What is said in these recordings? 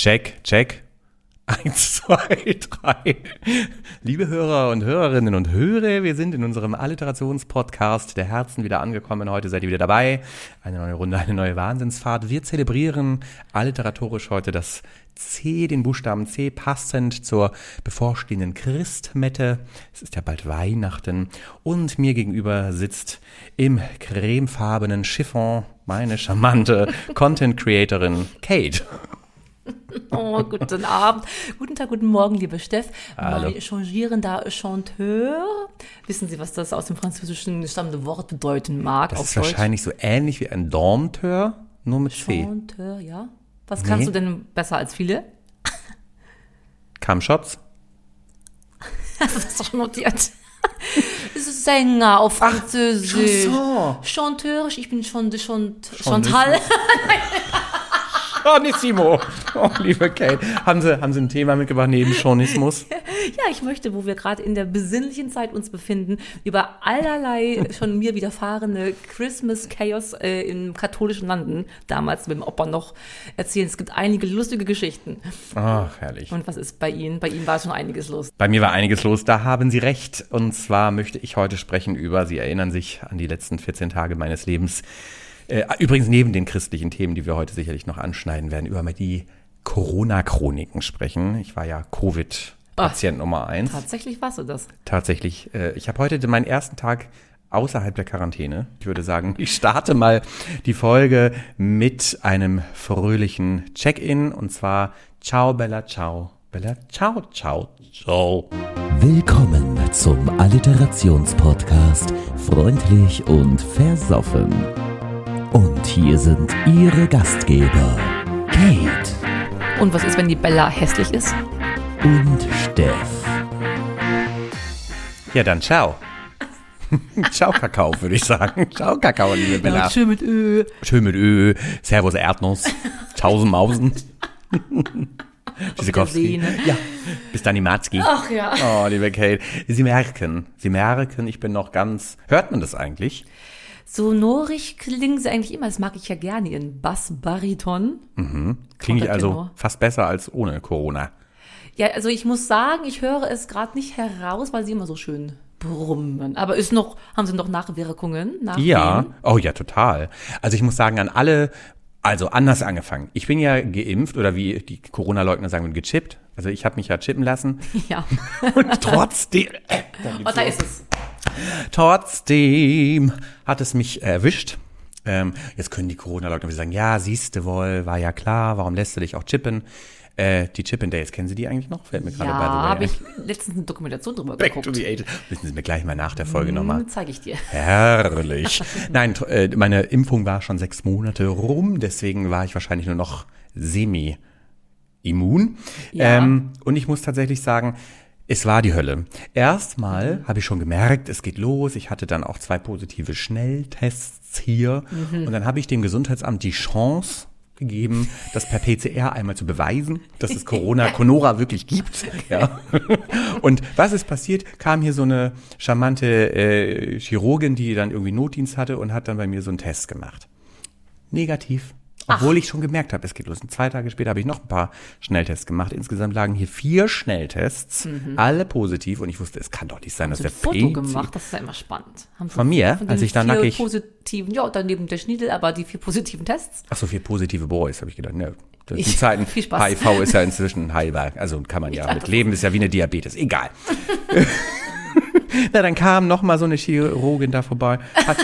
Check, check. Eins, zwei, drei. Liebe Hörer und Hörerinnen und Hörer, wir sind in unserem Alliterationspodcast der Herzen wieder angekommen. Heute seid ihr wieder dabei. Eine neue Runde, eine neue Wahnsinnsfahrt. Wir zelebrieren alliteratorisch heute das C, den Buchstaben C, passend zur bevorstehenden Christmette. Es ist ja bald Weihnachten. Und mir gegenüber sitzt im cremefarbenen Chiffon meine charmante Content-Creatorin Kate. Oh, guten Abend. Guten Tag, guten Morgen, liebe Steff. Hallo. Mein changierender Chanteur. Wissen Sie, was das aus dem Französischen stammende Wort bedeuten mag? Das ist wahrscheinlich so ähnlich wie ein Dormteur, nur mit C. Chanteur, ja. Was kannst Nee. du denn besser als viele? Hast du das doch notiert? Es ist Sänger auf Französisch. Chanson. Chanteur, ich bin schon, schon Chantal. Chonissimo. Oh, liebe Kate. Haben Sie, haben Sie ein Thema mitgebracht neben Chonismus? Ja, ich möchte, wo wir gerade in der besinnlichen Zeit uns befinden, über allerlei schon mir widerfahrene Christmas Chaos äh, in katholischen Landen, damals mit dem Opa noch, erzählen. Es gibt einige lustige Geschichten. Ach, herrlich. Und was ist bei Ihnen? Bei Ihnen war schon einiges los. Bei mir war einiges los, da haben Sie recht. Und zwar möchte ich heute sprechen über, Sie erinnern sich an die letzten 14 Tage meines Lebens. Äh, übrigens neben den christlichen Themen, die wir heute sicherlich noch anschneiden werden, über die Corona-Chroniken sprechen. Ich war ja Covid-Patient Nummer eins. Tatsächlich warst du das. Tatsächlich, äh, ich habe heute meinen ersten Tag außerhalb der Quarantäne. Ich würde sagen, ich starte mal die Folge mit einem fröhlichen Check-in und zwar Ciao Bella Ciao Bella Ciao Ciao Ciao. Willkommen zum Alliterationspodcast Freundlich und Versoffen. Und hier sind Ihre Gastgeber, Kate Und was ist, wenn die Bella hässlich ist? und Steff. Ja, dann ciao. ciao Kakao, würde ich sagen. Ciao Kakao, liebe Bella. schön mit Ö. Schön mit Ö. Servus Erdnuss. Tausen Mausen. Tschüssikowski. Sehne. Ja, bis dann die Matzki. Ach ja. Oh, liebe Kate. Sie merken, Sie merken, ich bin noch ganz. Hört man das eigentlich? Sonorig klingen sie eigentlich immer. Das mag ich ja gerne, ihren Bass-Bariton. Klinge ich also fast besser als ohne Corona. Ja, also ich muss sagen, ich höre es gerade nicht heraus, weil sie immer so schön brummen. Aber ist noch, haben sie noch Nachwirkungen? Nachwehen? Ja, oh ja, total. Also ich muss sagen, an alle, also anders angefangen. Ich bin ja geimpft oder wie die Corona-Leugner sagen, gechippt. Also ich habe mich ja chippen lassen. Ja. Und trotzdem, äh, Und da ist es. trotzdem hat es mich erwischt. Ähm, jetzt können die Corona-Leugner wieder sagen, ja, siehste wohl, war ja klar, warum lässt du dich auch chippen? Äh, die Chippen Days, kennen Sie die eigentlich noch? Fällt mir gerade Ja, the way habe ich letztens eine Dokumentation drüber Back geguckt. to the 80 Müssen Sie mir gleich mal nach der Folge nochmal. Hm, zeige ich dir. Herrlich. Nein, äh, meine Impfung war schon sechs Monate rum, deswegen war ich wahrscheinlich nur noch semi immun. Ja. Ähm, und ich muss tatsächlich sagen, es war die Hölle. Erstmal Mhm. habe ich schon gemerkt, es geht los. Ich hatte dann auch zwei positive Schnelltests hier. Mhm. Und dann habe ich dem Gesundheitsamt die Chance gegeben, das per PCR einmal zu beweisen, dass es Corona, Conora wirklich gibt. Ja. Und was ist passiert? Kam hier so eine charmante äh, Chirurgin, die dann irgendwie Notdienst hatte und hat dann bei mir so einen Test gemacht. Negativ. Obwohl ich schon gemerkt habe, es geht los. Und zwei Tage später habe ich noch ein paar Schnelltests gemacht. Insgesamt lagen hier vier Schnelltests, alle positiv. Und ich wusste, es kann doch nicht sein, dass der ein Foto PC gemacht, das ist ja immer spannend. Von mir, den als ich da vier nackig- positiven, ja, daneben der Schniedel, aber die vier positiven Tests. Ach so, vier positive Boys, habe ich gedacht. Ne, die Ich- Zeiten, viel Spaß. HIV ist ja inzwischen heilbar. Also kann man ja mit leben, ist ja wie eine Diabetes. Egal. Na, dann kam noch mal so eine Chirurgin da vorbei. Hat,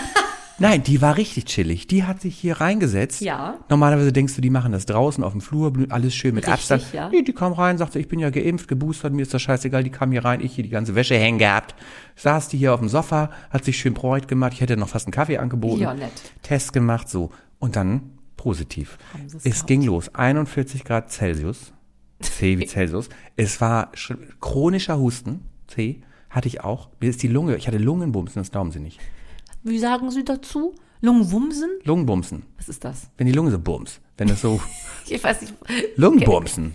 nein, die war richtig chillig. Die hat sich hier reingesetzt. Ja. Normalerweise denkst du, die machen das draußen auf dem Flur, alles schön mit Richtig, Abstand. ja. Nee, die kam rein, sagte, ich bin ja geimpft, geboostert, mir ist das scheißegal. Die kam hier rein, ich hier die ganze Wäsche hängen gehabt. Saß die hier auf dem Sofa, hat sich schön bräut gemacht. Ich hätte noch fast einen Kaffee angeboten. Ja, nett. Test gemacht, so. Und dann positiv. Es gehabt? ging los. 41 Grad Celsius. C wie Celsius. Es war sch- chronischer Husten. C hatte ich auch. Mir ist die Lunge, ich hatte Lungenbumsen, das glauben Sie nicht. Wie sagen Sie dazu? Lungenwumsen? Lungenbumsen. Was ist das? Wenn die Lunge so bums. Wenn es so Ich weiß nicht. Lungenbumsen.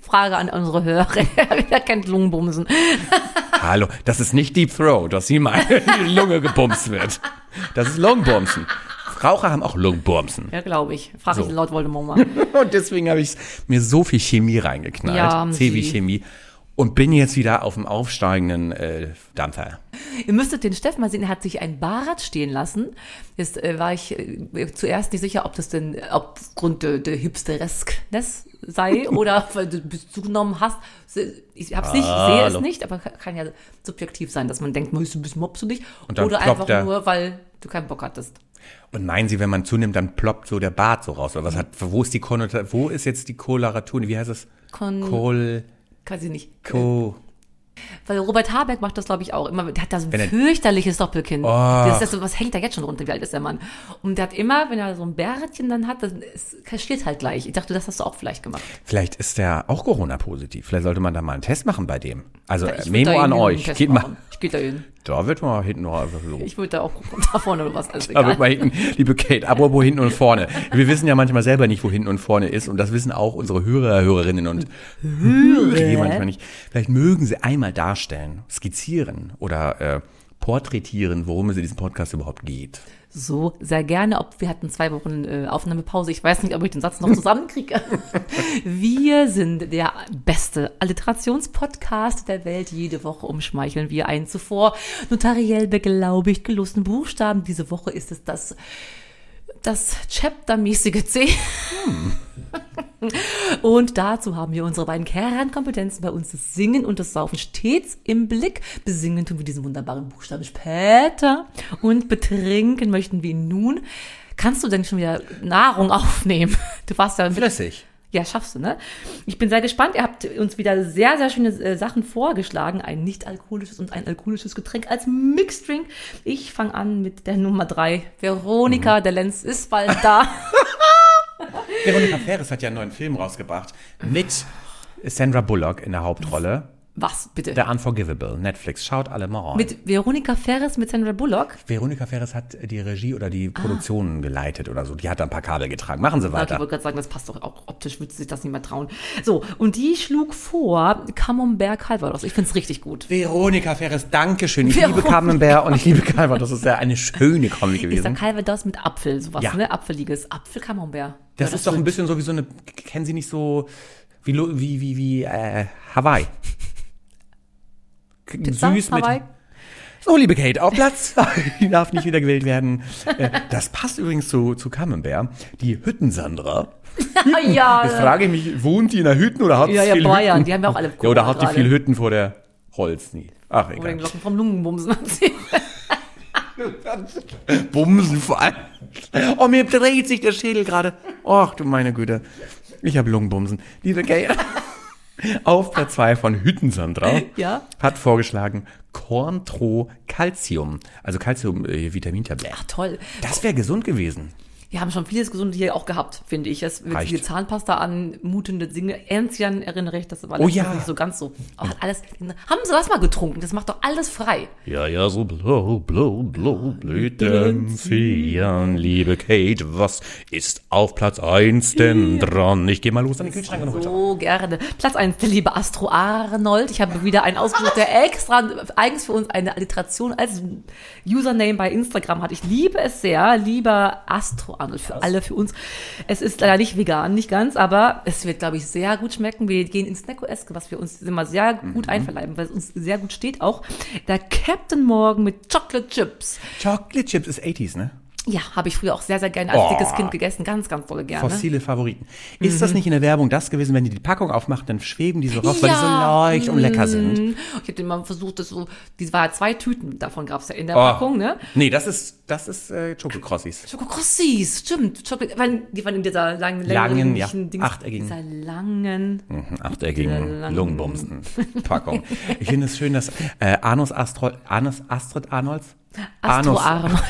Frage an unsere Hörer. Wer kennt Lungenbumsen? Hallo, das ist nicht Deep Throat, meinen, wenn die Lunge gebumst wird. Das ist Lungenbumsen. Raucher haben auch Lungenbumsen. Ja, glaube ich. Frag So. ich laut Voldemort mal. Und deswegen habe ich mir so viel Chemie reingeknallt. Ja, C wie. Chemie. Und bin jetzt wieder auf dem aufsteigenden äh, Dampfer. Ihr müsstet den Steffen mal sehen, er hat sich ein Bad stehen lassen. Jetzt äh, war ich äh, zuerst nicht sicher, ob das denn aufgrund der, der Hipstereskness sei oder weil du Bezug genommen hast. Ich hab's nicht, ich sehe es nicht, aber kann ja subjektiv sein, dass man denkt, man ist ein bisschen mopselig. Und dann Oder einfach der- nur, weil du keinen Bock hattest. Und meinen Sie, wenn man zunimmt, dann ploppt so der Bart so raus? Oder was hat, wo ist die Konnotation, wo ist jetzt die Koloratur? Wie heißt es? Kon Kol, Weiß ich nicht. Ko. Weil Robert Habeck macht das, glaube ich, auch immer. Der hat da so ein er- fürchterliches Doppelkinn. Oh. Das ist das, was hängt da jetzt schon runter? Wie alt ist der Mann? Und der hat immer, wenn er so ein Bärtchen dann hat, dann es kaschiert halt gleich. Ich dachte, das hast du auch vielleicht gemacht. Vielleicht ist der auch Corona-positiv. Vielleicht sollte man da mal einen Test machen bei dem. Also würd Memo an euch. Geht mal. Ich gehe da hin. da wird mal hinten noch einfach so. Ich würde da auch da vorne oder was. Also Da wird mal hinten, liebe Kate, apropos hinten und vorne. Wir wissen ja manchmal selber nicht, wo hinten und vorne ist. Und das wissen auch unsere Hörer, Hörerinnen und Hörer manchmal nicht. Vielleicht mögen sie einmal darstellen, skizzieren oder äh, porträtieren, worum es in diesem Podcast überhaupt geht. So, sehr gerne. Ob wir hatten zwei Wochen äh, Aufnahmepause. Ich weiß nicht, ob ich den Satz noch zusammenkriege. wir sind der beste Alliterationspodcast der Welt. Jede Woche umschmeicheln wir einen zuvor notariell beglaubigt gelosten Buchstaben. Diese Woche ist es das das Chapter-mäßige C. Und dazu haben wir unsere beiden Kernkompetenzen bei uns, das Singen und das Saufen, stets im Blick. Besingen tun wir diesen wunderbaren Buchstaben später und betrinken möchten wir ihn nun. Kannst du denn schon wieder Nahrung aufnehmen? Du warst ja Flüssig. ja, schaffst du, ne? Ich bin sehr gespannt. Ihr habt uns wieder sehr, sehr schöne äh, Sachen vorgeschlagen. Ein nicht-alkoholisches und ein alkoholisches Getränk als Mixed Drink. Ich fange an mit der Nummer drei. Veronika, der Lenz ist bald da. Veronika Ferres hat ja einen neuen Film rausgebracht mit Sandra Bullock in der Hauptrolle. Was, bitte? The Unforgivable. Netflix. Schaut alle mal rein. Mit Veronika Ferres, mit Sandra Bullock. Veronika Ferres hat die Regie oder Ah. die Produktion geleitet oder so. Die hat da ein paar Kabel getragen. Machen Sie Okay, ich weiter. wollte gerade sagen, das passt doch auch optisch, würde sich das nicht mehr trauen. So, und die schlug vor Camembert Calvados. Ich finde es richtig gut. Veronika Ferres, Dankeschön. Ich Veronika. liebe Camembert und ich liebe Calvados. Das ist ja eine schöne Kombi Ich sag gewesen. Calvados mit Apfel, sowas, Ja. ne? Apfeliges. Apfel Camembert. Das Ja, ist doch ein bisschen so wie so eine, kennen Sie nicht so, wie, wie, wie, wie, äh, Hawaii. Pizza, Hawaii? So, liebe Kate, auf Platz, die darf nicht wieder gewählt werden. Äh, Das passt übrigens zu, zu Camembert. Die Hüttensandra. ja, Jetzt frage ich mich, wohnt die in der Hütten oder hat Ja, sie ja, viele Bayern, Hütten? die haben ja auch alle Ja, oder hat die gerade. viele Hütten vor der Holz? Nie. Ach, oder den egal. Glocken vom Lungenbumsen. Bumsen vor allem. Oh, mir dreht sich der Schädel gerade. Ach, du meine Güte. Ich habe Lungenbumsen. Liebe Kate. Auf Platz 2 von Hüttensandra Ja. hat vorgeschlagen Corntro Calcium. Also Calcium äh, Vitamintablette. Ach, toll. Das wäre gesund gewesen. Wir haben schon vieles Gesunde hier auch gehabt, finde ich. Es wird viele Zahnpasta an, mutende Dinge. Ernstjan erinnere ich, das war Oh ja. nicht so ganz so. Aber hat alles, haben sie das mal getrunken? Das macht doch alles frei. Ja, ja, so blau, blau, blau, Blüten ziehen. Liebe Kate, was ist auf Platz 1 denn dran? Ich gehe mal los an den Kühlschrank So gerne. Platz eins der liebe Astro Arnold. Ich habe wieder einen ausgesucht, der extra eigens für uns eine Alliteration als Username bei Instagram hat. Ich liebe es sehr. Lieber Astro Arnold für alle, für uns. Es ist leider nicht vegan, nicht ganz, aber es wird, glaube ich, sehr gut schmecken. Wir gehen ins Snacko-Eske, was wir uns immer sehr gut einverleiben, weil es uns sehr gut steht auch. Der Captain Morgan mit Chocolate Chips. Chocolate Chips ist 80s, ne? Ja, habe ich früher auch sehr, sehr gerne als Oh. dickes Kind gegessen. Ganz, ganz dolle gerne. Fossile Favoriten. Ist das nicht in der Werbung das gewesen, wenn die die Packung aufmacht, dann schweben die so raus, weil die so Ja. leicht und lecker sind? Mhm. Ich habe immer versucht, das so, die war ja zwei Tüten, davon gab's ja in der Oh. Packung, ne? Nee, das ist, das ist äh, Chocokrossis. Schokokrossis, stimmt. Weil die waren in dieser langen, Langen, ja, Dings, achteckigen. Dieser langen. Mhm, Achteckigen Langen- Lungenbumsen-Packung. Ich finde es schön, dass äh, Anus, Astro, Anus Astrid Arnolds Astro Anus- Arnold.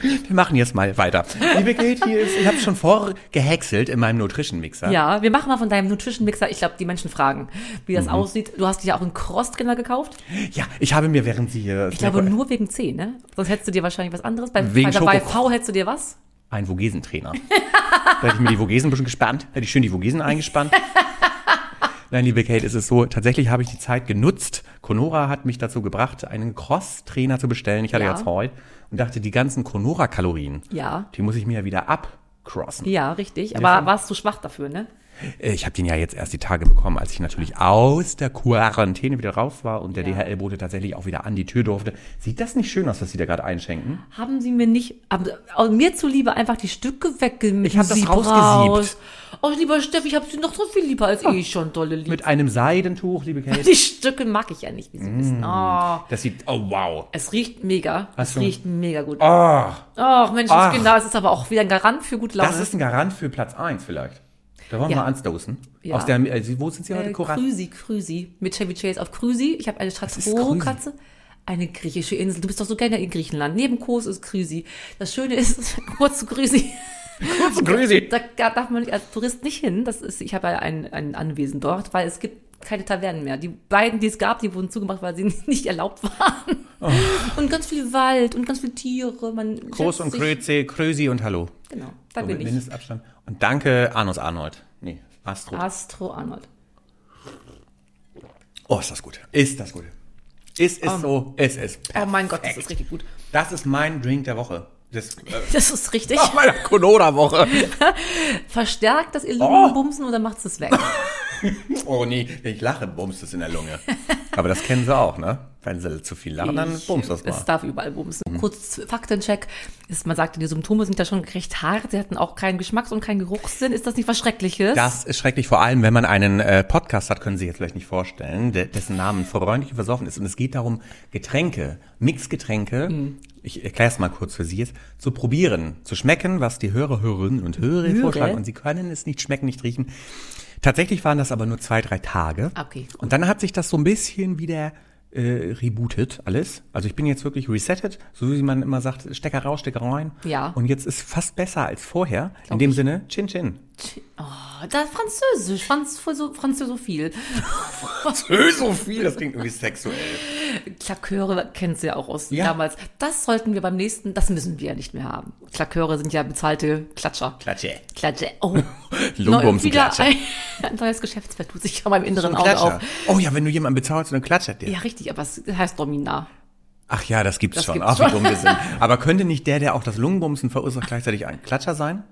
Wir machen jetzt mal weiter. Liebe Kate, hier ist, ich habe schon vorgehäckselt in meinem Nutrition-Mixer. Ja, wir machen mal von deinem Nutrition Mixer. Ich glaube, die Menschen fragen, wie Mhm. das aussieht. Du hast dir ja auch einen Cross-Scanner gekauft. ja, ich habe mir, während Sie hier Ich glaube, nur wegen C, ne? Sonst hättest du dir wahrscheinlich was anderes. Bei, Wegen bei, bei V hättest du dir was? einen Vogesentrainer. da hätte ich mir die Vogesen ein bisschen gespannt, hätte ich schön die Vogesen eingespannt. Nein, liebe Kate, es ist so, tatsächlich habe ich die Zeit genutzt. Conora hat mich dazu gebracht, einen Cross-Trainer zu bestellen. Ich hatte Ja. jetzt heute und dachte, die ganzen Conora-Kalorien, Ja. die muss ich mir ja wieder abcrossen. Ja, richtig. Aber warst du schwach dafür, ne? Äh, Ich habe den ja jetzt erst die Tage bekommen, als ich natürlich aus der Quarantäne wieder raus war und der Ja. DHL-Bote tatsächlich auch wieder an die Tür durfte. Sieht das nicht schön aus, was Sie da gerade einschenken? Haben sie mir nicht, aber auch mir zuliebe einfach die Stücke weggemischt. Ich hab das rausgesiebt. Oh, lieber Steff, ich habe sie noch so viel lieber als ich schon, dolle Liebe. Mit einem Seidentuch, liebe Kate. Die Stücke mag ich ja nicht, wie sie Mm. wissen. Oh, Das sieht, oh wow. es riecht mega. Hast es du- riecht mega gut. Oh, Ach, Mensch. Kinder, es ist aber auch wieder ein Garant für gute Laune. das ist ein Garant für Platz 1 vielleicht. Da wollen wir Ja. mal anstoßen. Ja. Aus der, Sie- wo sind Sie heute? äh, Koran? Krüsi, Krüsi. Mit Chevy Chase auf Krüsi. Ich habe eine ist Krüsi? Stratovo-Katze. Eine griechische Insel. Du bist doch so gerne in Griechenland. Neben Kos ist Krüsi. Das Schöne ist, kurz zu Krüsi. Grüßi. Da da darf man als Tourist nicht hin. Das ist, ich habe ja ein, ein Anwesen dort, weil es gibt keine Tavernen mehr. Die beiden, die es gab, die wurden zugemacht, weil sie nicht erlaubt waren. Und ganz viel Wald und ganz viele Tiere. Man Groß und Grüezi, Grüsi und Hallo. Genau, da So, bin mit ich. Mindestabstand. Und danke, Arnus Arnold. Nee, Astro. Astro Arnold. Oh, ist das gut. Ist das gut. Es ist so, es ist Oh mein Gott, das perfekt. ist richtig gut. Das ist mein Drink der Woche. Das, äh, Das ist richtig. meiner Konoda-Woche. Verstärkt das ihr Oh. Oder macht es weg? Oh nee, wenn ich lache, bumst es in der Lunge. Aber das kennen sie auch, ne? Wenn sie zu viel lachen, dann bumst das Es mal. darf überall bumsen. Kurz Faktencheck. Ist, man sagte, die Symptome sind ja schon recht hart. Sie hatten auch keinen Geschmacks- und keinen Geruchssinn. Ist das nicht was Schreckliches? Das ist schrecklich, vor allem wenn man einen äh, Podcast hat, können Sie sich jetzt vielleicht nicht vorstellen, der, dessen Namen freundlich versoffen ist. Und es geht darum, Getränke, Mixgetränke, Hm. ich erkläre es mal kurz für Sie jetzt, zu probieren, zu schmecken, was die Hörer, Hörerinnen und Hörer Hörer? vorschlagen. Und Sie können es nicht schmecken, nicht riechen. Tatsächlich waren das aber nur zwei, drei Tage. Okay, gut. Und dann hat sich das so ein bisschen wieder äh, rebootet, alles. Also ich bin jetzt wirklich resettet, so wie man immer sagt, Stecker raus, Stecker rein. Ja. Und jetzt ist fast besser als vorher. In dem Sinne, Chin Chin. Oh, da Französisch, Franz, so, Französophil. so viel, das klingt irgendwie sexuell. Klaköre kennst du ja auch aus Ja. damals. Das sollten wir beim nächsten, das müssen wir ja nicht mehr haben. Klaköre sind ja bezahlte Klatscher. Klatsche. Klatsche. Oh. Lungenbumsen wieder Klatsche. ein, ein neues Geschäftsfeld tut sich an meinem inneren Auge auf. Oh ja, wenn du jemanden bezahlst, dann klatscht der. Ja, richtig, aber es heißt Domina. Ach ja, das gibt's Das schon. gibt's Ach, wie dumm wir sind. Aber könnte nicht der, der auch das Lungenbumsen verursacht, gleichzeitig ein Klatscher sein?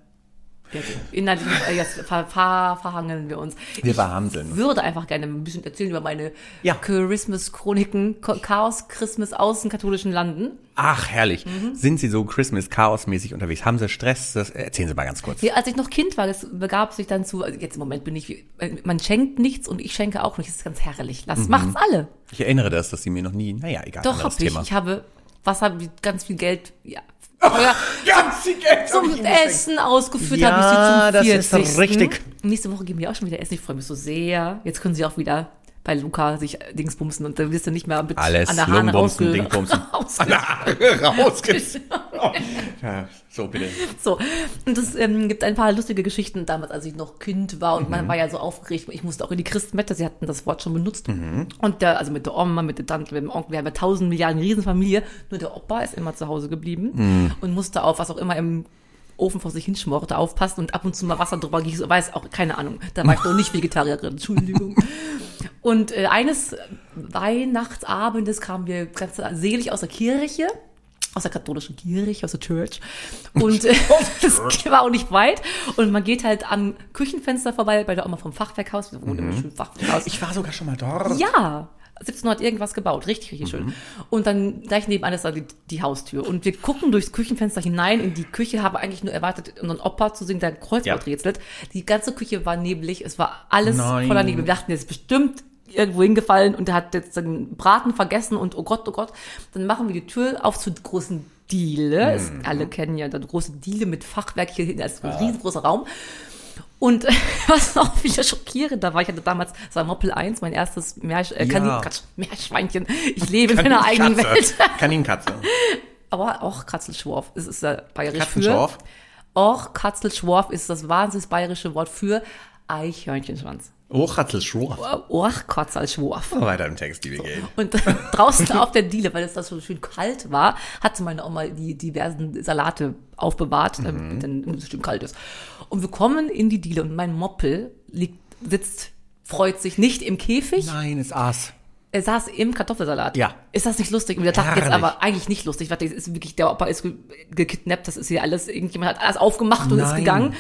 Inhaltlich, äh, jetzt ver, ver, verhangeln wir uns. Wir Ich verhamseln. würde einfach gerne ein bisschen erzählen über meine Ja. Christmas-Chroniken, Chaos, Christmas aus den katholischen Landen. Ach, herrlich. Mhm. Sind Sie so Christmas-Chaos-mäßig unterwegs? Haben Sie Stress? Das erzählen Sie mal ganz kurz. Ja, als ich noch Kind war, das begab sich dann zu, also jetzt im Moment bin ich, wie- man schenkt nichts und ich schenke auch nicht. Das ist ganz herrlich. Lass, macht's alle. Ich erinnere das, dass Sie mir noch nie, naja, egal, Doch, hab ich. Thema. Ich habe, was habe ich, ganz viel Geld, ja. Ja Geld zum Essen ausgeführt habe ich Ja, sie das zum ist 40. richtig. Nächste Woche gehen wir auch schon wieder essen. Ich freue mich so sehr. Jetzt können sie auch wieder bei Luca sich Dingsbumsen und dann wirst du nicht mehr mit Alles an der Lungenbumsen, rausge- Dingbumsen. rausge- An der Haare rausgibst. Oh. Ja, so bitte. So, und es ähm, gibt ein paar lustige Geschichten damals, als ich noch Kind war und Mhm. man war ja so aufgeregt. Ich musste auch in die Christmette, sie hatten das Wort schon benutzt. Mhm. Und der, also mit der Oma, mit der Tante, mit dem Onkel, wir haben ja tausend Milliarden Riesenfamilie. Nur der Opa ist immer zu Hause geblieben Mhm. und musste auf was auch immer im Ofen vor sich hinschmorte, aufpassen und ab und zu mal Wasser drüber gießen. Weiß auch, keine Ahnung. Da war ich noch nicht Vegetarierin, Entschuldigung. Und äh, eines Weihnachtsabends kamen wir ganz selig aus der Kirche, aus der katholischen Kirche, aus der Church. Und äh, es war auch nicht weit. Und man geht halt am Küchenfenster vorbei bei der Oma vom Fachwerkhaus. Wir wohnen im schönen Fachwerkhaus. Ich war sogar schon mal dort. Ja, 1700 irgendwas gebaut, richtig, richtig schön. Und dann gleich nebenan ist da die, die Haustür. Und wir gucken durchs Küchenfenster hinein in die Küche, habe eigentlich nur erwartet, unseren Opa zu sehen, der Kreuzwort Ja. rätselt. Die ganze Küche war neblig, es war alles Nein. voller Nebel. Wir dachten, ist bestimmt irgendwo hingefallen und der hat jetzt den Braten vergessen und oh Gott, oh Gott. Dann machen wir die Tür auf zur großen Diele. Es, alle kennen ja die große Diele mit Fachwerk hier hinten, als ein riesengroßer Raum. Und was noch wieder schockierender war, ich hatte damals Samopel 1, mein erstes Meersch äh, Kanin, Ja. Quatsch, Meerschweinchen. Ich lebe in einer eigenen Welt. Kaninkatze. Aber auch Katzelschworf. Es ist äh, bayerisch für. Auch Katzelschworf ist das wahnsinnig bayerische Wort für Eichhörnchenschwanz. Oh, Ratzelschorf. Och, Katzelschworf. Weiter im Text, liebe Geld. Und draußen auf der Diele, weil es da so schön kalt war, hatte meine Oma die diversen Salate aufbewahrt, damit dann es schön kalt ist. Und wir kommen in die Diele und mein Moppel liegt, sitzt freut sich nicht im Käfig. Nein, es aß. Er saß im Kartoffelsalat. Ja. Ist das nicht lustig? Und der dachte jetzt aber eigentlich nicht lustig. Warte, ist wirklich, der Opa ist ge gekidnappt, das ist hier alles, irgendjemand hat alles aufgemacht und ist Nein. gegangen.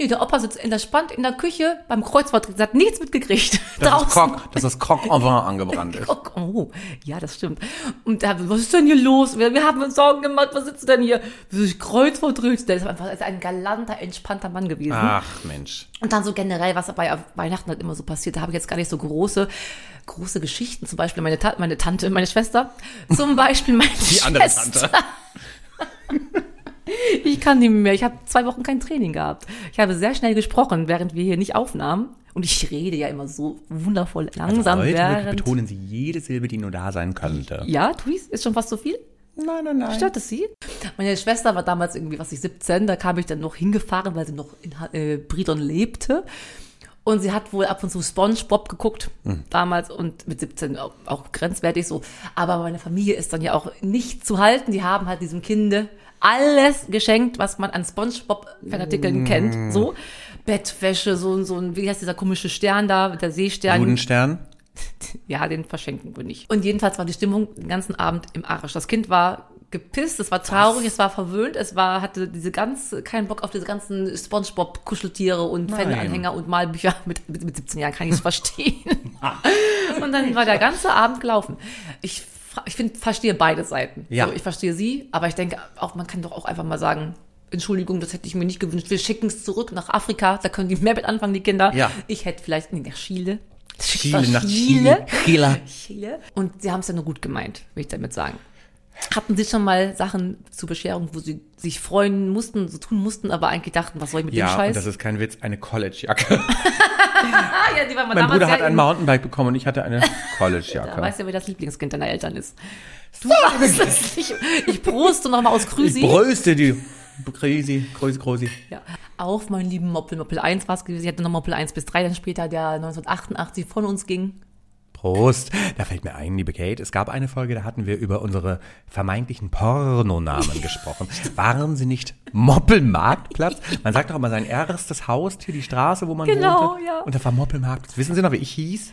Nee, der Opa sitzt entspannt in der Küche beim Kreuzfahrt, hat nichts mitgekriegt. Das ist Coq, dass das Coq en vin angebrannt ist. Oh, oh, ja, das stimmt. Und da, was ist denn hier los? Wir, wir haben uns Sorgen gemacht, was sitzt denn hier? Sich Kreuzworträtsel. Der ist einfach ist ein galanter, entspannter Mann gewesen. Ach, Mensch. Und dann so generell, was bei Weihnachten halt immer so passiert, da habe ich jetzt gar nicht so große, große Geschichten. Zum Beispiel meine, Ta meine Tante, meine Schwester. Zum Beispiel meine Die andere Schwester. Tante. Ich kann nicht mehr. Ich habe zwei Wochen kein Training gehabt. Ich habe sehr schnell gesprochen, während wir hier nicht aufnahmen. Und ich rede ja immer so wundervoll langsam, Heute wirklich während... betonen Sie jede Silbe, die nur da sein könnte. Ja, tu's? Ist schon fast so viel? Nein, nein, nein. Stört es sie? Meine Schwester war damals irgendwie, was ich 17, da kam ich dann noch hingefahren, weil sie noch in äh, Bridon lebte. Und sie hat wohl ab und zu SpongeBob geguckt, damals und mit 17 auch, auch grenzwertig so. Aber meine Familie ist dann ja auch nicht zu halten. Die haben halt diesem Kinde alles geschenkt, was man an SpongeBob-Fanartikeln kennt. So Bettwäsche, so, so ein, wie heißt dieser komische Stern da, der Seestern. Judenstern. Ja, den verschenken wir nicht. Und jedenfalls war die Stimmung den ganzen Abend im Arsch. Das Kind war gepisst, es war traurig, es war verwöhnt, es war, hatte diese ganz, keinen Bock auf diese ganzen Spongebob-Kuscheltiere und. Fananhänger und Malbücher. Mit, mit, mit 17 Jahren kann ich es verstehen. und dann war der ganze Abend gelaufen. Ich, ich finde, verstehe beide Seiten. Ja. So, ich verstehe sie, aber ich denke auch, man kann doch auch einfach mal sagen, Entschuldigung, das hätte ich mir nicht gewünscht. Wir schicken es zurück nach Afrika, da können die mehr mit anfangen, die Kinder. Ja. Ich hätte vielleicht, nee, nach Chile. Chile, nach Chile. Chile. Chile. Und sie haben es ja nur gut gemeint, will ich damit sagen. Hatten Sie schon mal Sachen zur Bescherung, wo Sie sich freuen mussten, so tun mussten, aber eigentlich dachten, was soll ich mit dem Ja, Scheiß? und das ist kein Witz, eine College-Jacke. ja, die war mal Mein Bruder hat ein in- Mountainbike bekommen und ich hatte eine Da College-Jacke. weißt du, wer das Lieblingskind deiner Eltern ist. Du weißt es nicht. Ich proste nochmal aus Ich Krüsi. bröste die. Crazy, crazy, crazy. Ja. Auf meinen lieben Moppel. Moppel 1 war es gewesen. Ich hatte noch Moppel 1 bis 3, dann später, der 1988 von uns ging. Prost. Da fällt mir ein, liebe Kate, es gab eine Folge, da hatten wir über unsere vermeintlichen Pornonamen gesprochen. Waren sie nicht Moppelmarktplatz? Man sagt doch immer sein erstes Haustier, die Straße, wo man Genau, wohnte. ja. Und da war Moppelmarktplatz. Wissen Sie noch, wie ich hieß?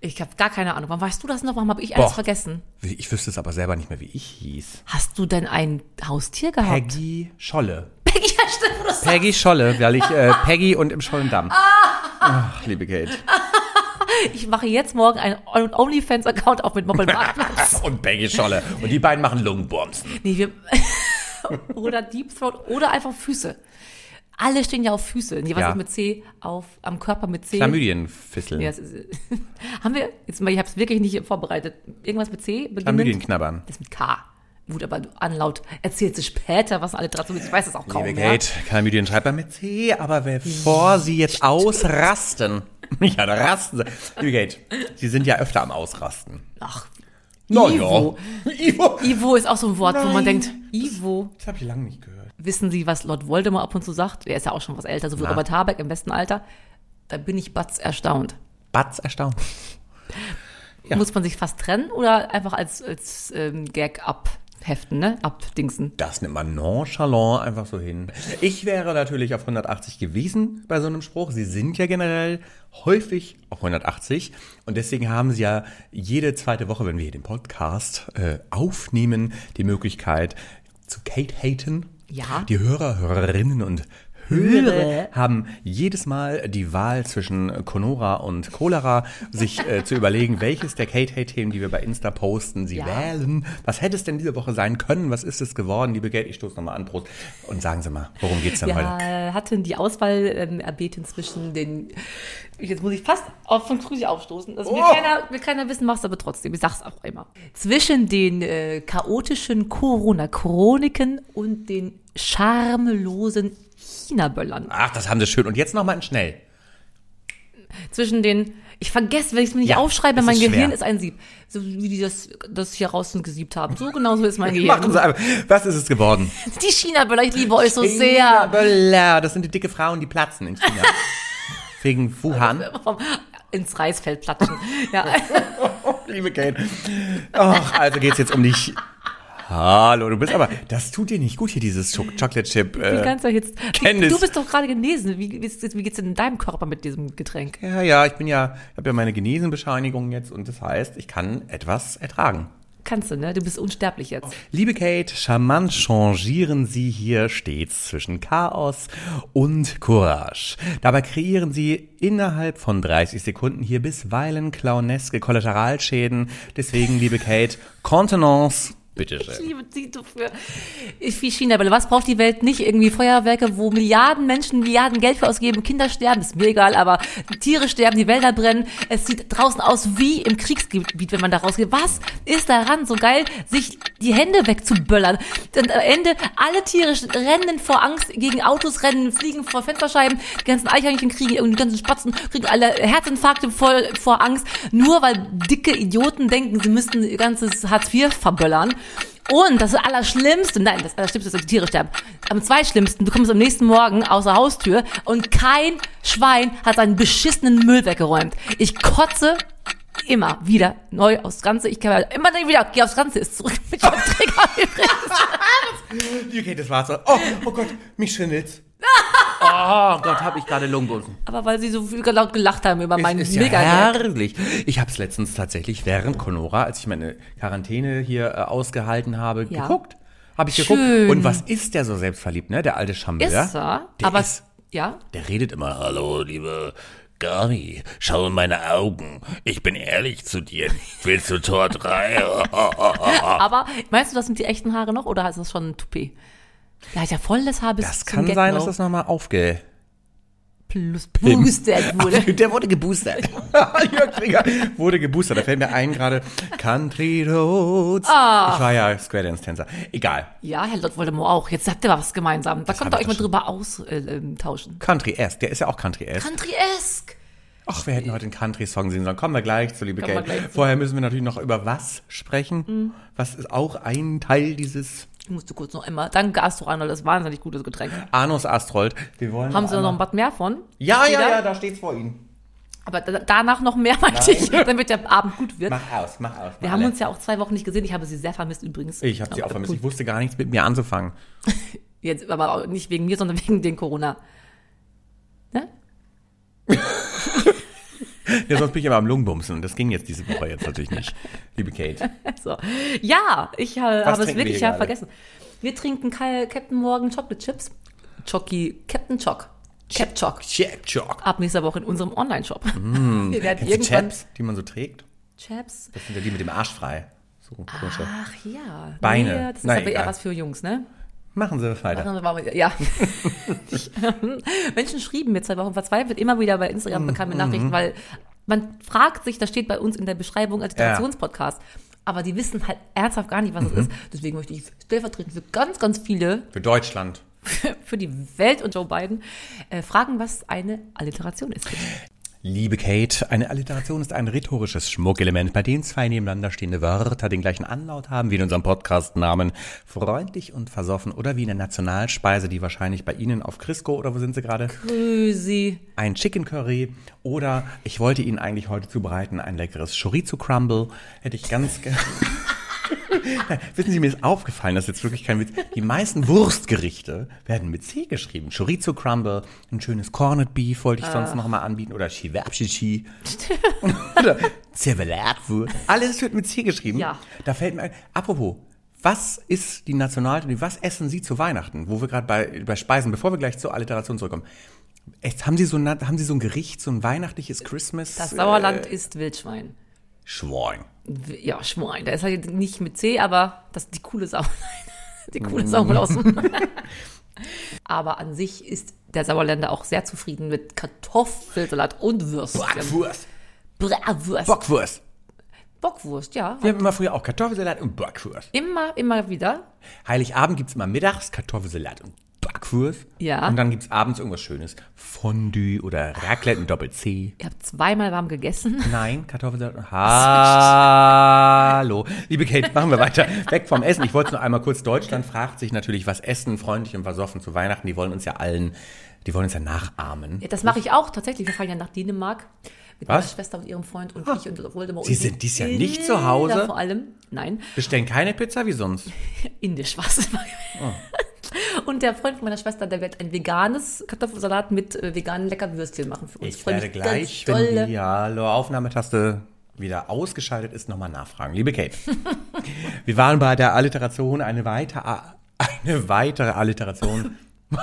Ich habe gar keine Ahnung. Warum weißt du das noch? Warum habe ich alles Boah. vergessen? Ich wüsste es aber selber nicht mehr, wie ich hieß. Hast du denn ein Haustier gehabt? Peggy Scholle. Peggy, ja, stimmt, Peggy Scholle, weil ich äh, Peggy und im Schollendamm. Ah. Ach, liebe Kate. Ich mache jetzt morgen einen OnlyFans-Account auf mit Moppelmarktplatz. Und Peggy Scholle. Und die beiden machen Lungenbomsen. nee, wir oder Deep Throat oder einfach Füße. Alle stehen ja auf Füße. Nee, was Ja. ist mit C? Auf, am Körper mit C. Chlamydienfisseln. Ist, haben wir, jetzt mal, ich habe es wirklich nicht vorbereitet. Irgendwas mit C? Chlamydienknabbern. Das ist mit K. Gut, aber anlaut erzählt sie später, was alle dazu ist. Ich weiß es auch kaum Liebe mehr. Kate, Chlamydien schreibt man mit C, aber bevor Sie jetzt ausrasten, ja, da rasten Sie. Kate, Sie sind ja öfter am Ausrasten. Ach, Na Ivo. ja. Ivo. Ivo ist auch so ein Wort, wo man Nein. denkt, Ivo. Das habe ich lange nicht gehört. Wissen Sie, was Lord Voldemort ab und zu sagt? Er ist ja auch schon was älter, so wie Na. Robert Habeck im besten Alter. Da bin ich batz erstaunt. Batz erstaunt. Ja. Muss man sich fast trennen oder einfach als, als ähm, Gag abheften, ne? Abdingsen. Das nimmt man nonchalant einfach so hin. Ich wäre natürlich auf 180 gewesen bei so einem Spruch. Sie sind ja generell häufig auf 180 und deswegen haben Sie ja jede zweite Woche, wenn wir hier den Podcast äh, aufnehmen, die Möglichkeit zu Kate haten. Ja. Die Hörer, Hörerinnen und Hörer haben jedes Mal die Wahl zwischen Conora und Cholera, sich äh, zu überlegen, welches der Kate-Hate-Themen, die wir bei Insta posten, sie Ja. wählen. Was hätte es denn diese Woche sein können? Was ist es geworden? Liebe Kate, ich stoße nochmal an, Prost. Und sagen Sie mal, worum geht's denn heute? Ja, hatten die Auswahl ähm, erbeten zwischen den. Jetzt muss ich fast auf von Krüsi aufstoßen. Will, Oh. keiner, will keiner wissen, was aber trotzdem. Ich sag's auch immer. Zwischen den äh, chaotischen Corona-Chroniken und den schamlosen China-Böllern. Ach, das haben Sie schön. Und jetzt nochmal in schnell. Zwischen den. Ich vergesse, wenn ich es mir nicht Ja, aufschreibe, es mein ist Gehirn schwer. ist ein Sieb. So wie die das, das hier draußen gesiebt haben. So genauso ist mein Machen Gehirn. Sie einfach. Was ist es geworden? Die China-Böller, ich liebe euch so sehr. Böller. Das sind die dicke Frauen, die platzen in China. Wegen Wuhan. Ins Reisfeld platschen. Ja. Liebe Kate. Ach, also geht's jetzt um die Ch Hallo, du bist aber, das tut dir nicht gut hier, dieses Cho Chocolate Chip. Wie Äh, kannst du jetzt. Candice. Du bist doch gerade genesen. Wie, wie, wie geht's denn in deinem Körper mit diesem Getränk? ja, ja, ich bin ja, ich habe ja meine Genesenbescheinigung jetzt und das heißt, ich kann etwas ertragen. Kannst du, ne? Du bist unsterblich jetzt. Liebe Kate, charmant changieren Sie hier stets zwischen Chaos und Courage. Dabei kreieren Sie innerhalb von 30 Sekunden hier bisweilen clowneske Kollateralschäden. Deswegen, liebe Kate, Contenance, Ich bitteschön. liebe sie dafür. Ich wie China-Bälle. Was braucht die Welt nicht? Irgendwie Feuerwerke, wo Milliarden Menschen Milliarden Geld für ausgeben, Kinder sterben, ist mir egal, aber Tiere sterben, die Wälder brennen. Es sieht draußen aus wie im Kriegsgebiet, wenn man da rausgeht. Was ist daran so geil, sich die Hände wegzuböllern? Dann am Ende alle Tiere rennen vor Angst gegen Autos, rennen, fliegen vor Fensterscheiben. Die ganzen Eichhörnchen kriegen irgendwie die ganzen Spatzen, kriegen alle Herzinfarkte voll vor Angst, nur weil dicke Idioten denken, sie müssten ihr ganzes Hartz IV verböllern. Und das Allerschlimmste, nein, das Allerschlimmste ist, dass die Tiere sterben. Am Zweitschlimmsten, du kommst am nächsten Morgen aus der Haustür und kein Schwein hat seinen beschissenen Müll weggeräumt. Ich kotze immer wieder neu aufs Ganze. Ich kann immer wieder, geh aufs Ganze, ist zurück mit dem Träger. Kate, das war's. Oh, oh Gott, mich schwindelt's. Oh Gott, habe ich gerade Lungenbusen. Aber weil sie so viel laut gelacht haben über meinen ist ja mega herrlich. Ich habe es letztens tatsächlich während Conora, als ich meine Quarantäne hier äh, ausgehalten habe, Ja. geguckt. Habe ich Schön. geguckt. Und was ist der so selbstverliebt, ne? Der alte Schammel, Ist ja? er? Der aber ist, ja, der redet immer. Hallo, liebe Gari, schau in meine Augen. Ich bin ehrlich zu dir. Willst du Tor 3? aber meinst du, das sind die echten Haare noch oder ist das schon ein Toupet? Der hat ja volles Haar bis Das kann Get sein, dass das nochmal aufge... plus boosted wurde. Der wurde geboostert. Jörg Krieger wurde geboostert. Da fällt mir ein gerade Country Roads. Ah. Ich war ja Square Dance Tänzer. Egal. Ja, Herr Lord Voldemort auch. Jetzt habt ihr was gemeinsam. Da könnt ihr euch mal drüber austauschen. Country-esque. Der ist ja auch Country-esque. Country-esque. Ach, wir hätten heute einen Country-Song singen sollen. Kommen wir gleich zu, liebe Kate. Vorher müssen wir natürlich noch über was sprechen. Was ist auch ein Teil dieses Ich musste kurz noch einmal. Danke, Astro Arnold, das ist wahnsinnig gutes Getränk. Anus Astrold. Wir wollen Haben Sie noch einmal- ein Bad mehr von? Ja, ja, da? ja, da steht's vor Ihnen. Aber da, danach noch mehr, meinte ich, damit der Abend gut wird. Mach aus, mach aus. Wir haben uns ja auch zwei Wochen nicht gesehen. Ich habe sie sehr vermisst übrigens. Ich habe sie auch vermisst. cool. Ich wusste gar nichts mit mir anzufangen. Jetzt aber auch nicht wegen mir, sondern wegen den Corona. Ne? Ja, sonst bin ich immer am Lungenbumsen. Und das ging jetzt diese Woche jetzt natürlich nicht, liebe Kate. So. Ja, ich äh, habe es wir wirklich hier ja vergessen. Wir trinken Captain Morgan Chocolate Chips. Chocky, Captain Choc. Cap Choc. Chip Choc. Ab nächster Woche in unserem Online-Shop. Wir werden du irgendwann Chaps, die man so trägt? Chaps. Das sind ja die mit dem Arsch frei. So komische. Ach ja. Beine. Nee, das ist Na, aber eher was für Jungs, ne? Machen Sie weiter. Machen mal- Ja. Ich, Menschen schrieben mir zwei Wochen verzweifelt immer wieder bei Mhm, Instagram bekannte Nachrichten, weil man fragt sich, das steht bei uns in der Beschreibung Agitationspodcast, aber die wissen halt ernsthaft gar nicht, was Mhm. es ist. Deswegen möchte ich stellvertretend für ganz, ganz viele, Für Deutschland. für die Welt und Joe Biden, äh, fragen, was eine Alliteration ist. Liebe Kate, eine Alliteration ist ein rhetorisches Schmuckelement, bei dem zwei nebeneinander stehende Wörter den gleichen Anlaut haben wie in unserem Podcast-Namen. Freundlich und versoffen oder wie in der Nationalspeise, die wahrscheinlich bei Ihnen auf Crisco oder wo sind Sie gerade? Grüßi. Ein Chicken Curry oder ich wollte Ihnen eigentlich heute zubereiten ein leckeres Chorizo Crumble. Hätte ich ganz gerne. Wissen Sie, mir ist aufgefallen, das ist jetzt wirklich kein Witz. Die meisten Wurstgerichte werden mit C geschrieben. Chorizo Crumble, ein schönes Corned Beef wollte ich sonst noch mal anbieten oder Chivapchichi oder Cervelatwurst. Alles wird mit C geschrieben. Ja. Da fällt mir ein, apropos, was ist die Nationaltüte, was essen Sie zu Weihnachten? Wo wir gerade bei, bei Speisen, bevor wir gleich zur Alliteration zurückkommen. Echt, haben Sie so ein, haben Sie so ein Gericht, so ein weihnachtliches Christmas? Das Sauerland Äh, ist Wildschwein. Schwein. Ja, Schwein. Der ist halt nicht mit C, aber das ist die coole Sau. Die Mhm. coole Sau aus dem. Aber an sich ist der Sauerländer auch sehr zufrieden mit Kartoffelsalat und Würstchen. Bockwurst. Bratwurst. Bockwurst. Bockwurst, ja. Wir haben immer früher auch Kartoffelsalat und Bockwurst. Immer, immer wieder. Heiligabend gibt's immer mittags Kartoffelsalat und Bockwurst. Ja. Und dann gibt's abends irgendwas Schönes. Fondue oder Raclette mit Doppel-C. Ich habe zweimal warm gegessen. Nein, Kartoffelsalat. Hallo. Liebe Kate, machen wir weiter. Weg vom Essen. Ich wollte nur einmal kurz. Deutschland fragt sich natürlich, was Essen freundlich und versoffen zu Weihnachten. Die wollen uns ja allen, die wollen uns ja nachahmen. Ja, das mache ich auch tatsächlich. Wir fahren ja nach Dänemark. Mit Was? meiner Schwester und ihrem Freund und ich und Voldemort. Sie und sind die dies Jahr nicht zu Hause? Vor allem, nein, Bestellen keine Pizza wie sonst. indisch was. Und der Freund von meiner Schwester, der wird ein veganes Kartoffelsalat mit äh, veganen Leckerwürstchen machen für uns. Ich werde gleich, wenn die Hallo Aufnahmetaste wieder ausgeschaltet ist, nochmal nachfragen. Liebe Kate, wir waren bei der Alliteration eine weitere, eine weitere Alliteration.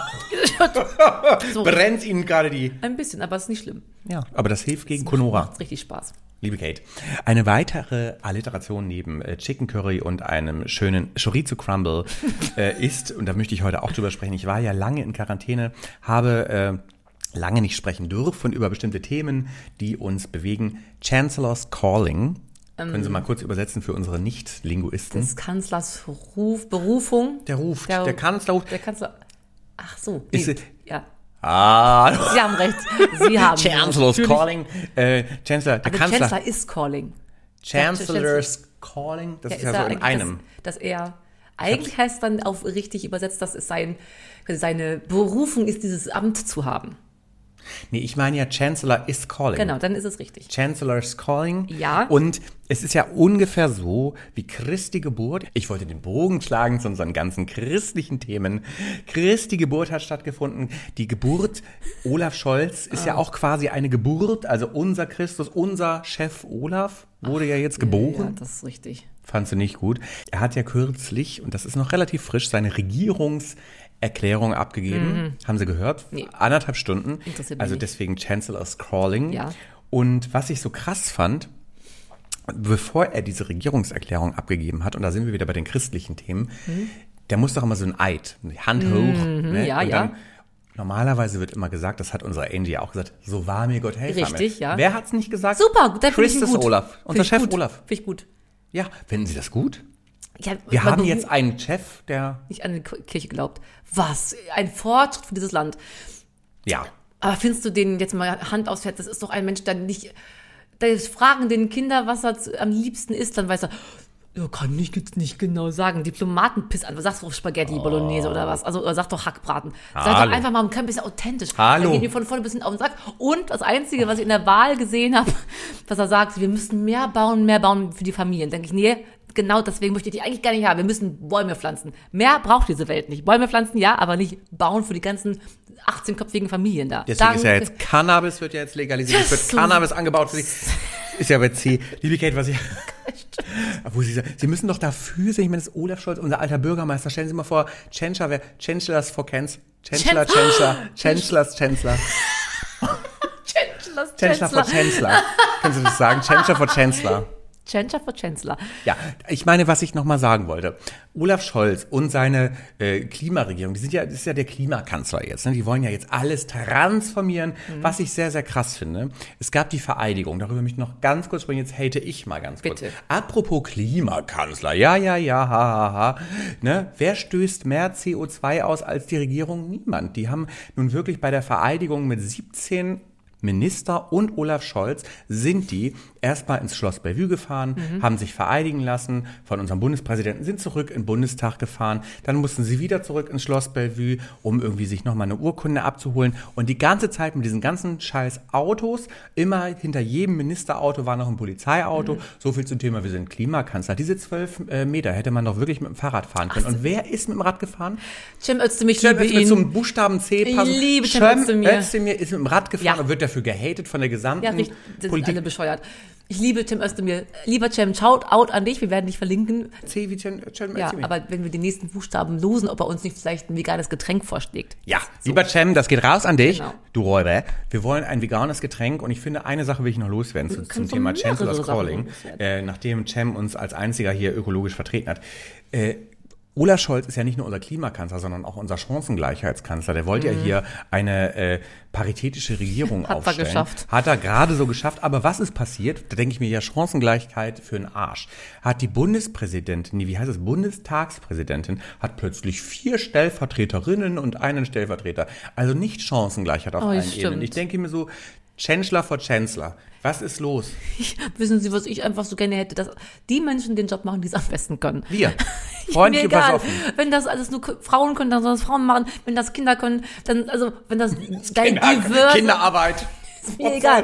So, Brennt Ihnen gerade die. ein bisschen, aber es ist nicht schlimm. Ja, aber das hilft gegen Conora. Macht richtig Spaß. Liebe Kate, eine weitere Alliteration neben äh, Chicken Curry und einem schönen Chorizo Crumble äh, ist, und da möchte ich heute auch drüber sprechen, ich war ja lange in Quarantäne, habe äh, lange nicht sprechen dürfen über bestimmte Themen, die uns bewegen. Chancellor's Calling. Können Sie mal kurz übersetzen für unsere Nicht-Linguisten? Des Kanzlers Ruf, Berufung. Der Ruf, der, Kanzler ruft. Der Kanzler. Ach so. Ist nee, es- ja. Ah, Sie haben recht. Sie haben Chancellor's recht. Calling. Äh, Chancellor, der Der Kanzler. Chancellor ist calling. Chancellor's Calling. Das Ja, ist ja so in einem. Das, dass er, eigentlich heißt dann auf richtig übersetzt, dass es sein, seine Berufung ist, dieses Amt zu haben. Nee, ich meine ja Chancellor is Calling. Genau, dann ist es richtig. Chancellor's Calling. Ja. Und es ist ja ungefähr so wie Christi Geburt. Ich wollte den Bogen schlagen zu unseren ganzen christlichen Themen. Christi Geburt hat stattgefunden. Die Geburt Olaf Scholz ist Ah. ja auch quasi eine Geburt. Also unser Christus, unser Chef Olaf wurde ja jetzt Ja, geboren. das ist richtig. Fandst du nicht gut? Er hat ja kürzlich, und das ist noch relativ frisch, seine Regierungserklärung abgegeben. Haben Sie gehört? Nee. Anderthalb Stunden. Interessiert Also deswegen Chancellor's Crawling. Ja. Und was ich so krass fand, bevor er diese Regierungserklärung abgegeben hat, und da sind wir wieder bei den christlichen Themen, der muss doch immer so ein Eid, Hand hoch. ne? Mhm. ja, und ja. Dann, normalerweise wird immer gesagt, das hat unsere Angie auch gesagt, so wahr mir Gott helfe. Richtig, ja. Wer hat's nicht gesagt? Super, da finde ich ihn Christus gut. Olaf, unser Chef gut. Olaf. Finde ich gut. Ja, finden Sie das gut? Ja, Wir haben jetzt einen Chef, der, nicht an die Kirche glaubt. Was? Ein Fortschritt für dieses Land. ja, Aber findest du den jetzt mal Hand aufs Herz? Das ist doch ein Mensch, der nicht. Da fragen den Kinder, was er am liebsten isst, dann weiß er, ja, kann ich jetzt nicht genau sagen. Diplomatenpiss an. Was sagst du auf Spaghetti Bolognese oder was? Also, oder sag doch Hackbraten. Sag doch einfach mal ein bisschen authentisch. Hallo. Dann gehen wir von vorne bis hinten auf den Sack. Und das Einzige, was ich in der Wahl gesehen habe, dass er sagt, wir müssen mehr bauen, mehr bauen für die Familien. Denke ich, nee, genau deswegen möchte ich die eigentlich gar nicht haben. Wir müssen Bäume pflanzen. Mehr braucht diese Welt nicht. Bäume pflanzen, ja, aber nicht bauen für die ganzen 18-köpfigen Familien da. deswegen ist ja jetzt Cannabis wird ja jetzt legalisiert, es wird so- Cannabis angebaut für Sie. Ist ja bei C. Liebe Kate, was ich, wo Sie Sie müssen doch dafür sein, ich meine, das ist Olaf Scholz, unser alter Bürgermeister, stellen Sie mal vor, Chancellor, wer, Chancellors for Cans, Chancellor, Chan- Chancellor, Chancellors, Chancellor, Chancellor, Chancellor for Chancellor. Können Sie das sagen? Chancellor for Chancellor. Chancellor for Chancellor. Ja, ich meine, was ich nochmal sagen wollte. Olaf Scholz und seine äh, Klimaregierung, die sind ja, das ist ja der Klimakanzler jetzt. Ne? Die wollen ja jetzt alles transformieren, was ich sehr, sehr krass finde. Es gab die Vereidigung, darüber möchte ich noch ganz kurz sprechen. Jetzt hate ich mal ganz kurz. Bitte. Apropos Klimakanzler, ja, ja, ja, ha, ha, ha. Ne? Wer stößt mehr CO2 aus als die Regierung? Niemand. Die haben nun wirklich bei der Vereidigung mit 17 Minister und Olaf Scholz sind die erstmal ins Schloss Bellevue gefahren, haben sich vereidigen lassen von unserem Bundespräsidenten, sind zurück in den Bundestag gefahren, dann mussten sie wieder zurück ins Schloss Bellevue, um irgendwie sich nochmal eine Urkunde abzuholen und die ganze Zeit mit diesen ganzen scheiß Autos, immer hinter jedem Ministerauto war noch ein Polizeiauto, so viel zum Thema, wir sind Klimakanzler. Diese zwölf äh, Meter hätte man doch wirklich mit dem Fahrrad fahren können. Und wer ist mit dem Rad gefahren? Cem Özdemir, ich Cem liebe Özdemir zum Buchstaben C Ich passen. liebe Cem Cem Özdemir. Özdemir ist mit dem Rad gefahren Ja. und wird dafür gehatet von der gesamten Ja, richtig, das sind Politik. alle bescheuert. Ich liebe Tim Özdemir. Lieber Cem, shout out an dich. Wir werden dich verlinken. C wie Cem, Cem Ja, Özdemir. aber wenn wir den nächsten Buchstaben losen, ob er uns nicht vielleicht ein veganes Getränk vorschlägt. Ja, lieber Cem, das geht raus an dich, Genau. du Räuber. Wir wollen ein veganes Getränk und ich finde, eine Sache will ich noch loswerden zu, zum Thema Chancellor's Calling, äh, nachdem Cem uns als einziger hier ökologisch vertreten hat. Äh, Olaf Scholz ist ja nicht nur unser Klimakanzler, sondern auch unser Chancengleichheitskanzler. Der wollte ja hier eine äh, paritätische Regierung Mhm. Hat er aufstellen. geschafft. Hat er gerade so geschafft. Aber was ist passiert? Da denke ich mir ja Chancengleichheit für den Arsch. Hat die Bundespräsidentin, nee, wie heißt es, Bundestagspräsidentin, hat plötzlich vier Stellvertreterinnen und einen Stellvertreter. Also nicht Chancengleichheit auf Oh, allen stimmt. Ebenen. Ich denke mir so, Chancellor for Chancellor. Was ist los? Ich, wissen Sie, was ich einfach so gerne hätte, dass die Menschen den Job machen, die es am besten können. Wir. Mir Freundliche egal. Besoffen. Wenn das alles nur Frauen können, dann sollen es Frauen machen. Wenn das Kinder können, dann, also, wenn das dein Kinder, diverse, Kinderarbeit. Ist mir egal.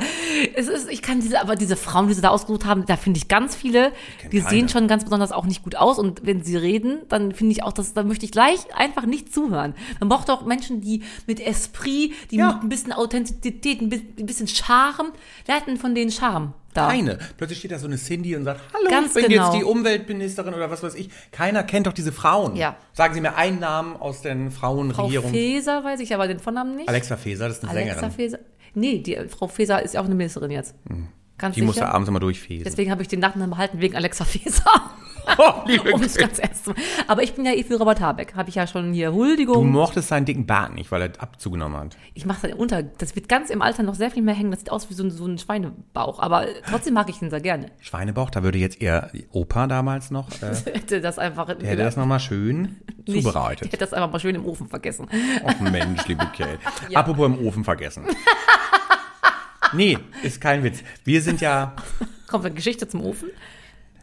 Es ist, ich kann diese, aber diese Frauen, die sie da ausgesucht haben, da finde ich ganz viele, kenn die keine. sehen schon ganz besonders auch nicht gut aus. Und wenn sie reden, dann finde ich auch, dass, dann möchte ich gleich einfach nicht zuhören. Man braucht auch Menschen, die mit Esprit, die Ja. mit ein bisschen Authentizität, ein bi- ein bisschen Charme, wer hat denn von denen Charme da? Keine. Plötzlich steht da so eine Cindy und sagt, hallo, Ganz ich bin genau. jetzt die Umweltministerin oder was weiß ich. Keiner kennt doch diese Frauen. Ja. Sagen Sie mir einen Namen aus den Frau Frauenregierungen. Faeser weiß ich aber den Vornamen nicht. Alexa Faeser, das ist eine Alexa Sängerin. Faeser. Nee, die Frau Faeser ist ja auch eine Ministerin jetzt. Ganz Die sicher. abends immer durchfesen. Deswegen habe ich den Nachnamen behalten wegen Alexa Faeser. Oh, liebe um ganz machen. Aber ich bin ja eh für Robert Habeck. Habe ich ja schon hier Du Huldigung. mochtest seinen dicken Bart nicht, weil er abzugenommen hat. Ich mache das unter. Das wird ganz im Alter noch sehr viel mehr hängen. Das sieht aus wie so ein, so ein Schweinebauch. Aber trotzdem mag ich ihn sehr gerne. Schweinebauch, da würde jetzt ihr Opa damals noch, äh, Hätte das einfach. der hätte das nochmal schön nicht- zubereitet. Hätte das einfach mal schön im Ofen vergessen. Ach Mensch, liebe Kate. Apropos im Ofen vergessen. Nee, ist kein Witz. Wir sind ja. Kommt eine Geschichte zum Ofen?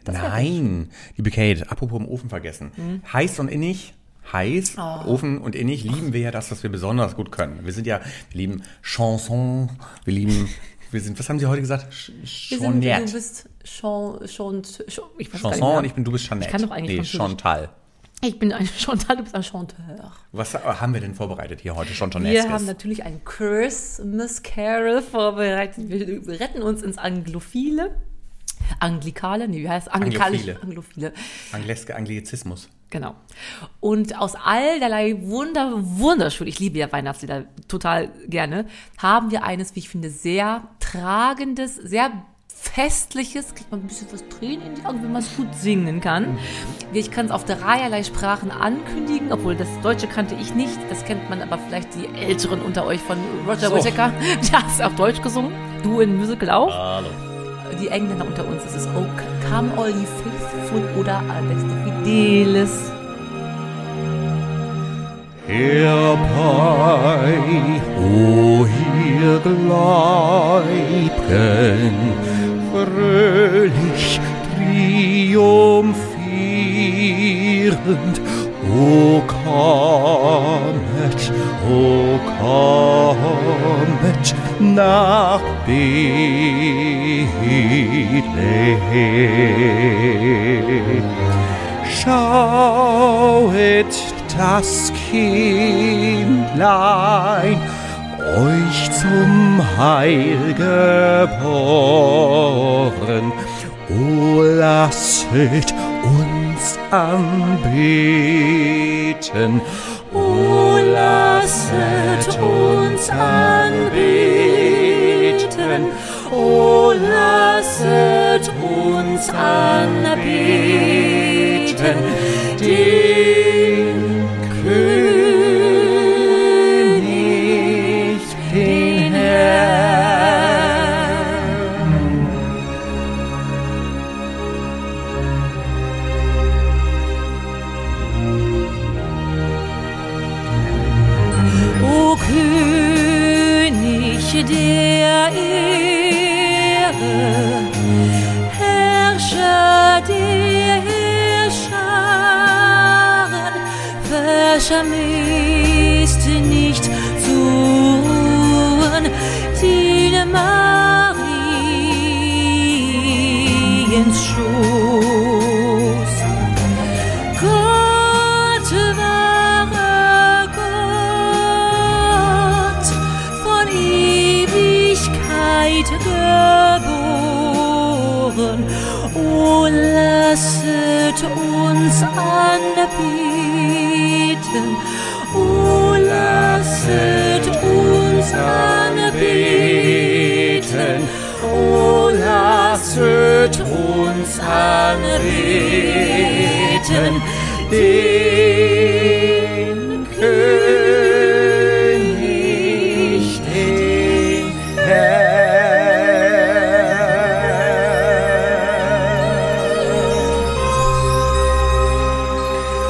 Nein, liebe Kate, apropos im Ofen vergessen. Hm. Heiß und innig, heiß, Oh. Ofen und innig lieben wir ja das, was wir besonders gut können. Wir sind ja, wir lieben Chanson, wir lieben, wir sind, was haben Sie heute gesagt? Ch- Wir sind, du bist schon ich weiß Chanson und ich bin, du bist Jeanette. Ich kann doch eigentlich Nee. Chantal. Ich bin ein Chantal, du bist ein Chanteur. Was haben wir denn vorbereitet hier heute? Wir haben natürlich ein Christmas Carol vorbereitet. Wir, retten uns ins Anglophile. Anglikale, nee, wie heißt es? Anglophile. Anglophile. Angleske Anglizismus. Genau. Und aus allerlei wunder, wunderschön, ich liebe ja Weihnachtslieder total gerne, haben wir eines, wie ich finde, sehr tragendes, sehr festliches, kriegt man ein bisschen was Tränen in die Augen, wenn man es gut singen kann. Ich kann es auf dreierlei Sprachen ankündigen, obwohl das Deutsche kannte ich nicht. Das kennt man aber vielleicht die Älteren unter euch von Roger So. Whittaker. Der hat es auf Deutsch gesungen. Du in Musical auch Hallo. die Engländer unter uns ist es Oh, come all ye faithful oder Adeste Fidelis. Herbei, o ihr Gläubgen, fröhlich triumphierend, o kommet, o kommet nach Bethlehem. Schauet das Kindlein euch zum Heil geboren. O lasset uns anbeten. O lasset uns anbeten. O lasset uns anbeten. Den uns anbeten, den König, den Herrn.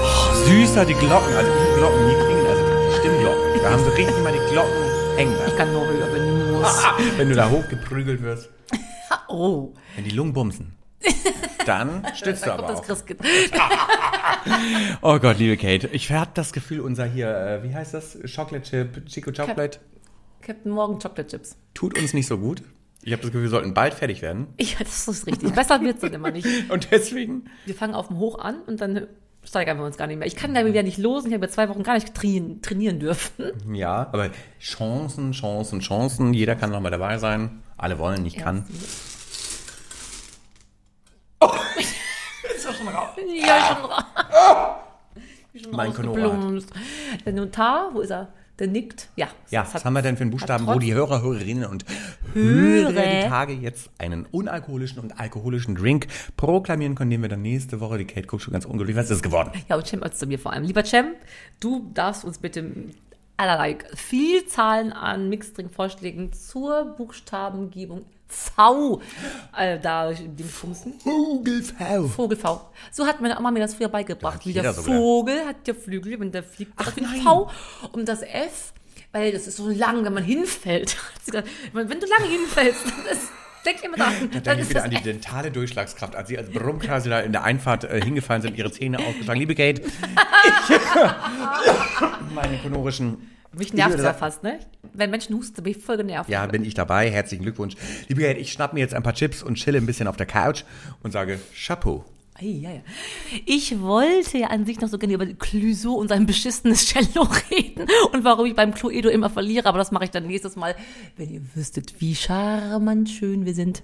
Oh, süßer die Glocken, also die Glocken, die klingen, also die Stimmglocken. Da haben sie richtig mal die Glocken hängen. Ich kann nur höher, wenn du musst. Ah, wenn du da hochgeprügelt wirst, Oh, wenn die Lungen bumsen, dann stützt du aber auch. Oh Gott, liebe Kate, ich habe das Gefühl, unser hier, äh, wie heißt das? Chocolate Chip, Chico Chocolate? Captain Morgan Chocolate Chips. Tut uns nicht so gut. Ich habe das Gefühl, wir sollten bald fertig werden. Ja, das ist richtig. Besser wird's dann immer nicht. Und deswegen Wir fangen auf dem Hoch an und dann steigern wir uns gar nicht mehr. Ich kann da wieder nicht losen. Ich habe ja zwei Wochen gar nicht trainieren, trainieren dürfen. Ja, aber Chancen, Chancen, Chancen. Jeder kann noch mal dabei sein. Alle wollen, nicht kann. Ist doch schon raus. Ja, schon raus. Schon Mein rausgeblumst. Der Notar, wo ist er? Der nickt. Ja. Ja, das was hat- haben wir denn für einen Buchstaben, wo trotz- die Hörer, Hörerinnen und Hörer. Die Tage jetzt einen unalkoholischen und alkoholischen Drink proklamieren können, den wir dann nächste Woche, die Kate guckt schon ganz ungeduldig, was ist es geworden? Ja, und Cem als zu mir vor allem. Lieber Cem, du darfst uns bitte allerlei Vielzahlen an Mixdrink-Vorschlägen zur Buchstabengebung V äh, da Dingsbumsen. Vogelfau. Vogel V. So hat meine Oma mir das früher beigebracht. Wie der so gelernt. Vogel hat ja Flügel, wenn der fliegt, Ach ein V. Und das F, weil das ist so lang, wenn man hinfällt. Wenn du lange hinfällst, das, denk immer daran. Da Dann denke ich ist wieder an die dentale Durchschlagskraft, als sie als Brummkreise da in der Einfahrt äh, hingefallen sind, ihre Zähne ausgeschlagen. Liebe Kate, ich, meine konorischen... Mich nervt es ja fast, ne? Wenn Menschen husten, bin ich voll genervt. Ja, bin ich dabei. Herzlichen Glückwunsch. Liebe Kate, ich schnapp mir jetzt ein paar Chips und chille ein bisschen auf der Couch und sage Chapeau. Ei, ja, ja. Ich wollte ja an sich noch so gerne über Clouseau und sein beschissenes Cello reden und warum ich beim Cluedo immer verliere, aber das mache ich dann nächstes Mal, wenn ihr wüsstet, wie charmant schön wir sind.